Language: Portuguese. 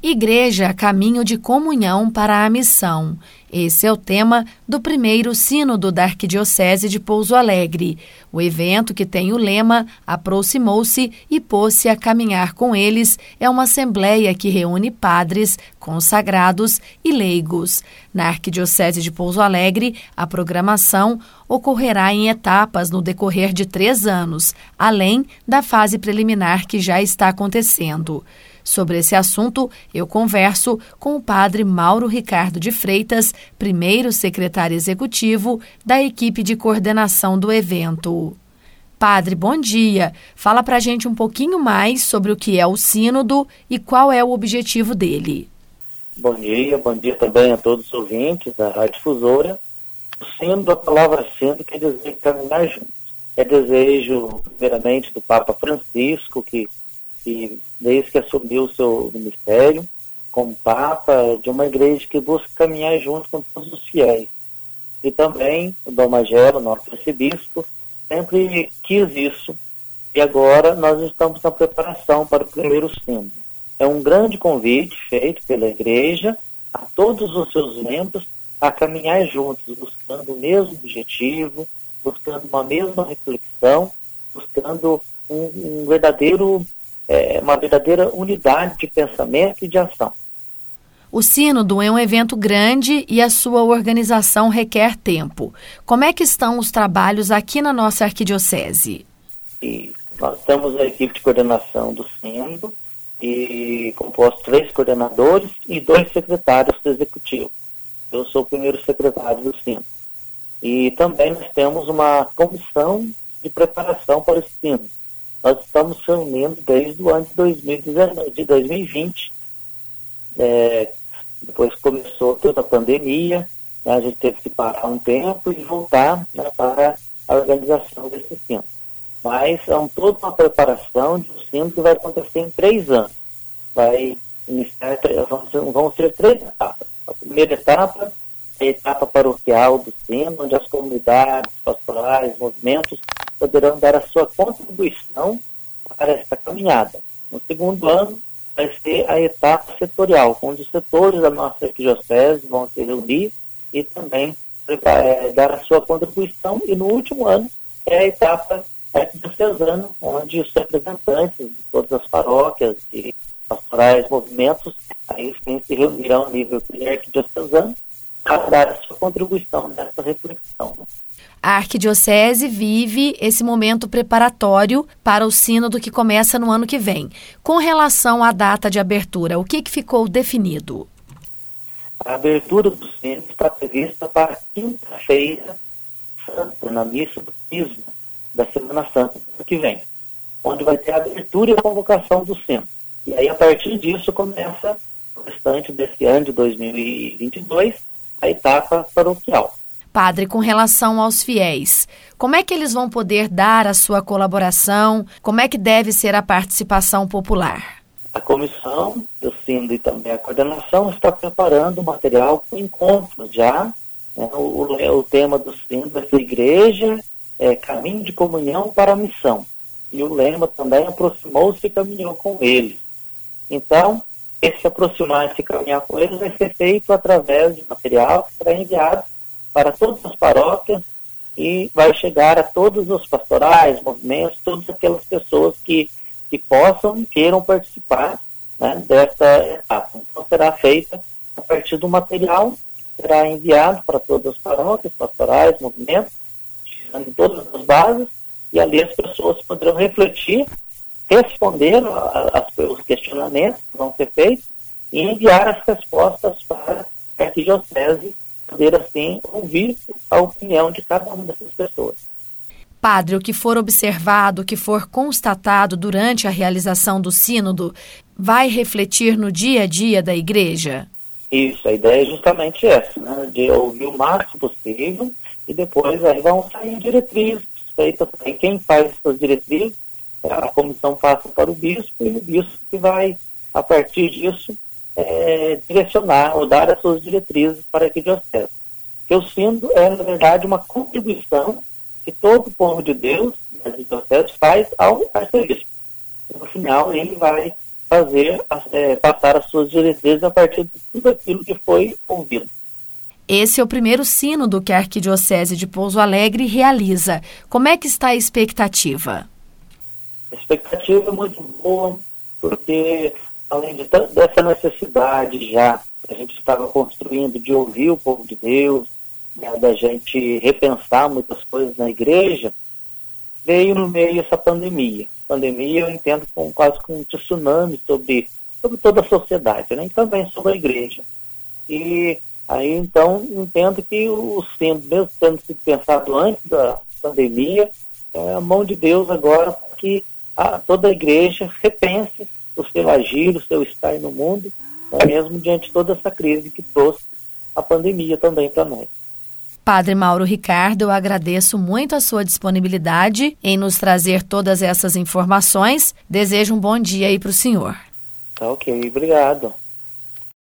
Igreja Caminho de Comunhão para a Missão. Esse é o tema do primeiro Sínodo da Arquidiocese de Pouso Alegre. O evento, que tem o lema Aproximou-se e pôs-se a caminhar com eles, é uma assembleia que reúne padres, consagrados e leigos. Na Arquidiocese de Pouso Alegre, a programação ocorrerá em etapas no decorrer de três anos, além da fase preliminar que já está acontecendo. Sobre esse assunto, eu converso com o padre Mauro Ricardo de Freitas, primeiro secretário executivo da equipe de coordenação do evento. Padre, bom dia. Fala para a gente um pouquinho mais sobre o que é o Sínodo e qual é o objetivo dele. Bom dia, bom dia também a todos os ouvintes da Rádio Difusora. O sínodo, a palavra sínodo quer dizer caminhar juntos. É desejo, primeiramente, do Papa Francisco, que que desde que assumiu o seu ministério como Papa, de uma igreja que busca caminhar junto com todos os fiéis. E também o Dom Magelo, nosso arcebispo, sempre quis isso. E agora nós estamos na preparação para o primeiro sínodo. É um grande convite feito pela igreja a todos os seus membros a caminhar juntos, buscando o mesmo objetivo, buscando uma mesma reflexão, buscando um, um verdadeiro é, uma verdadeira unidade de pensamento e de ação. O Sínodo é um evento grande e a sua organização requer tempo. Como é que estão os trabalhos aqui na nossa arquidiocese? E nós temos a equipe de coordenação do Sínodo, e composto três coordenadores e dois secretários do executivo. Eu sou o primeiro secretário do Sínodo. E também nós temos uma comissão de preparação para o Sínodo nós estamos reunindo desde o ano de, 2019, de 2020. É, depois começou toda a pandemia, né, a gente teve que parar um tempo e voltar né, para a organização desse centro. Mas é um, toda uma preparação de um centro que vai acontecer em três anos. Vai iniciar, vão, vão ser três etapas. A primeira etapa é a etapa paroquial do centro, onde as comunidades, pastorais, movimentos poderão dar a sua contribuição para esta caminhada. No segundo ano, vai ser a etapa setorial, onde os setores da nossa arquidiocese vão se reunir e também é, dar a sua contribuição. E no último ano é a etapa arquidiocesana, onde os representantes de todas as paróquias e pastorais, movimentos, aí sim se reunirão nível arquidiocesano para dar a sua contribuição nessa reflexão. A Arquidiocese vive esse momento preparatório para o sínodo que começa no ano que vem. Com relação à data de abertura, o que, que ficou definido? A abertura do sínodo está prevista para quinta-feira santa, na missa do Pismo da Semana Santa do ano que vem, onde vai ter a abertura e a convocação do sínodo. E aí, a partir disso, começa o restante desse ano de 2022, a etapa paroquial. Padre, com relação aos fiéis, como é que eles vão poder dar a sua colaboração? Como é que deve ser a participação popular? A comissão do Sino e também a coordenação está preparando o material para encontros já. Né? O, o, o, tema do Sino dessa igreja é Caminho de Comunhão para a Missão. E o lema também aproximou-se e caminhou com eles. Então, esse aproximar e caminhar com eles vai ser feito através de material que será enviado para todas as paróquias e vai chegar a todos os pastorais, movimentos, todas aquelas pessoas que, que possam e queiram participar né, dessa etapa. Então será feita a partir do material que será enviado para todas as paróquias, pastorais, movimentos, tirando todas as bases, e ali as pessoas poderão refletir, responder aos questionamentos que vão ser feitos e enviar as respostas para a arquidiocese poder, assim, ouvir a opinião de cada uma dessas pessoas. Padre, o que for observado, o que for constatado durante a realização do Sínodo, vai refletir no dia a dia da Igreja? Isso, a ideia é justamente essa, né? de ouvir o máximo possível e depois aí vão sair diretrizes feitas aí. Quem faz essas diretrizes, a comissão passa para o bispo e o bispo que vai, a partir disso, é, direcionar ou dar as suas diretrizes para a arquidiocese. Que o sínodo é, na verdade, uma contribuição que todo o povo de Deus, da arquidiocese, faz ao arcebispo. No final, ele vai fazer, é, passar as suas diretrizes a partir de tudo aquilo que foi ouvido. Esse é o primeiro sínodo que a Arquidiocese de Pouso Alegre realiza. Como é que está a expectativa? A expectativa é muito boa, porque além de, dessa necessidade já que a gente estava construindo de ouvir o povo de Deus, né, da gente repensar muitas coisas na igreja, veio no meio essa pandemia. Pandemia eu entendo como quase como um tsunami sobre, sobre toda a sociedade, né, e também sobre a igreja. E Aí, então, entendo que o sendo, mesmo tendo sido pensado antes da pandemia, é a mão de Deus agora que a, toda a igreja repense o seu agir, o seu estar no mundo, né, mesmo diante de toda essa crise que trouxe a pandemia também para nós. Padre Mauro Ricardo, eu agradeço muito a sua disponibilidade em nos trazer todas essas informações. Desejo um bom dia aí para o senhor. Tá ok, obrigado.